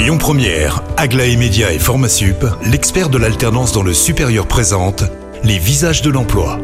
Lyon Première, Aglaé Média et Formasup, l'expert de l'alternance dans le supérieur présente les visages de l'emploi.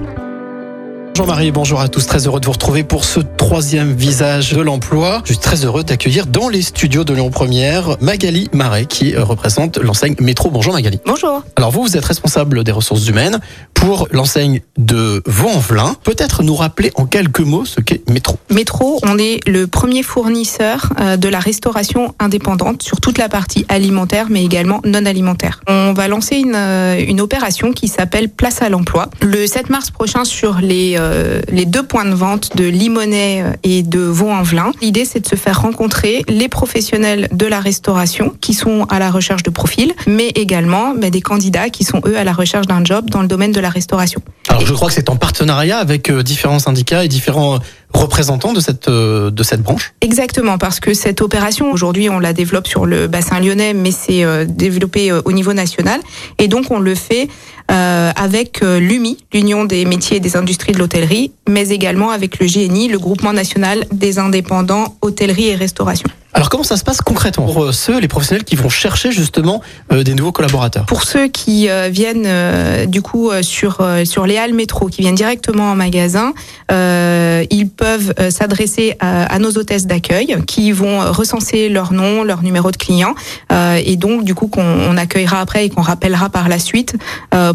Jean-Marie, bonjour à tous. Très heureux de vous retrouver pour ce troisième visage de l'emploi. Je suis très heureux d'accueillir dans les studios de Lyon Première Magali Marais qui euh, représente l'enseigne Métro. Bonjour Magali. Bonjour. Alors vous, vous êtes responsable des ressources humaines pour l'enseigne de Vaux-en-Velin. Peut-être nous rappeler en quelques mots ce qu'est Métro. Métro, on est le premier fournisseur euh, de la restauration indépendante sur toute la partie alimentaire mais également non alimentaire. On va lancer une, euh, opération qui s'appelle Place à l'emploi le 7 mars prochain sur les euh, les deux points de vente de Limonest et de Vaux-en-Velin. L'idée, c'est de se faire rencontrer les professionnels de la restauration qui sont à la recherche de profils, mais également mais des candidats qui sont eux à la recherche d'un job dans le domaine de la restauration. Alors je crois que c'est en partenariat avec euh, différents syndicats et différents représentants de cette euh, de cette branche. Exactement, parce que cette opération aujourd'hui on la développe sur le bassin lyonnais, mais c'est développé au niveau national, et donc on le fait euh, avec l'UMI, l'Union des métiers et des industries de l'hôtellerie, mais également avec le GNI, le Groupement national des indépendants hôtellerie et restauration. Alors comment ça se passe concrètement pour ceux, les professionnels qui vont chercher justement euh, des nouveaux collaborateurs Pour ceux qui euh, viennent euh, du coup sur sur les halles métro, qui viennent directement en magasin, ils peuvent s'adresser à, à, nos hôtesses d'accueil qui vont recenser leur nom, leur numéro de client et donc du coup qu'on accueillera après et qu'on rappellera par la suite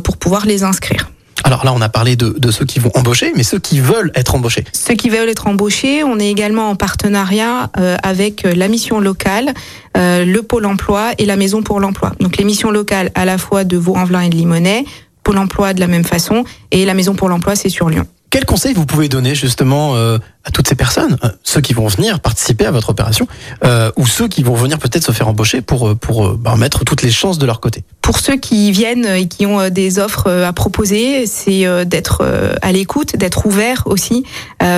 pour pouvoir les inscrire. Alors là, on a parlé de, de, ceux qui vont embaucher, mais ceux qui veulent être embauchés. Ceux qui veulent être embauchés, on est également en partenariat euh, avec la mission locale, euh, le pôle emploi et la maison pour l'emploi. Donc les missions locales à la fois de Vaux-en-Velin et de Limonest, pôle emploi de la même façon, et la maison pour l'emploi, c'est sur Lyon. Quel conseil vous pouvez donner justement euh, à toutes ces personnes, euh, ceux qui vont venir participer à votre opération, euh, ou ceux qui vont venir peut-être se faire embaucher pour euh, pour bah, mettre toutes les chances de leur côté Pour ceux qui viennent et qui ont des offres à proposer, c'est d'être à l'écoute, d'être ouvert aussi,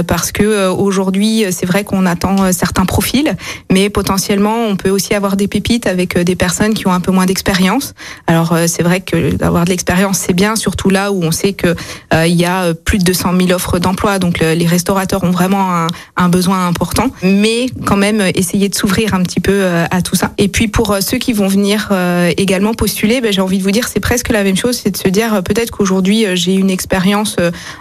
parce que aujourd'hui c'est vrai qu'on attend certains profils, mais potentiellement on peut aussi avoir des pépites avec des personnes qui ont un peu moins d'expérience. Alors c'est vrai que d'avoir de l'expérience c'est bien, surtout là où on sait que il y a plus de 200 000 offres d'emploi. Donc les restaurateurs ont vraiment un, besoin important, mais quand même essayer de s'ouvrir un petit peu euh, à tout ça. Et puis pour euh, ceux qui vont venir euh, également postuler, ben, j'ai envie de vous dire c'est presque la même chose, c'est de se dire peut-être qu'aujourd'hui j'ai une expérience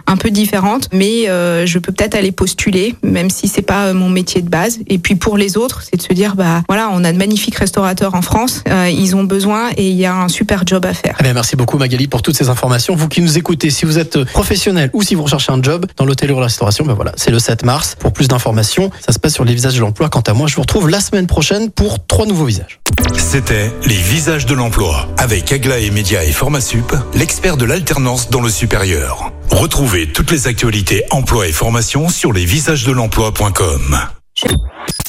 un peu différente, mais je peux peut-être aller postuler, même si c'est pas mon métier de base. Et puis pour les autres, c'est de se dire bah voilà, on a de magnifiques restaurateurs en France, ils ont besoin et il y a un super job à faire. Eh bien, merci beaucoup Magali pour toutes ces informations. Vous qui nous écoutez, si vous êtes professionnel ou si vous recherchez un job dans l'hôtellerie ou la restauration, ben voilà, c'est le 7 mars. Pour plus d'informations, ça se passe sur les visages de l'emploi. Quant à moi, je vous retrouve la semaine prochaine pour trois nouveaux visages. C'était les visages de l'emploi avec Aglaé Média et Formasup, l'expert de l'alternance dans le supérieur. Retrouvez toutes les actualités emploi et formation sur lesvisagesdelemploi.com.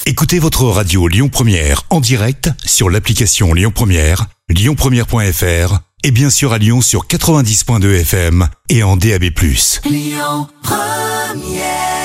Écoutez votre radio Lyon Première en direct sur l'application Lyon Première, lyonpremière.fr et bien sûr à Lyon sur 90.2 FM et en DAB+. Lyon Première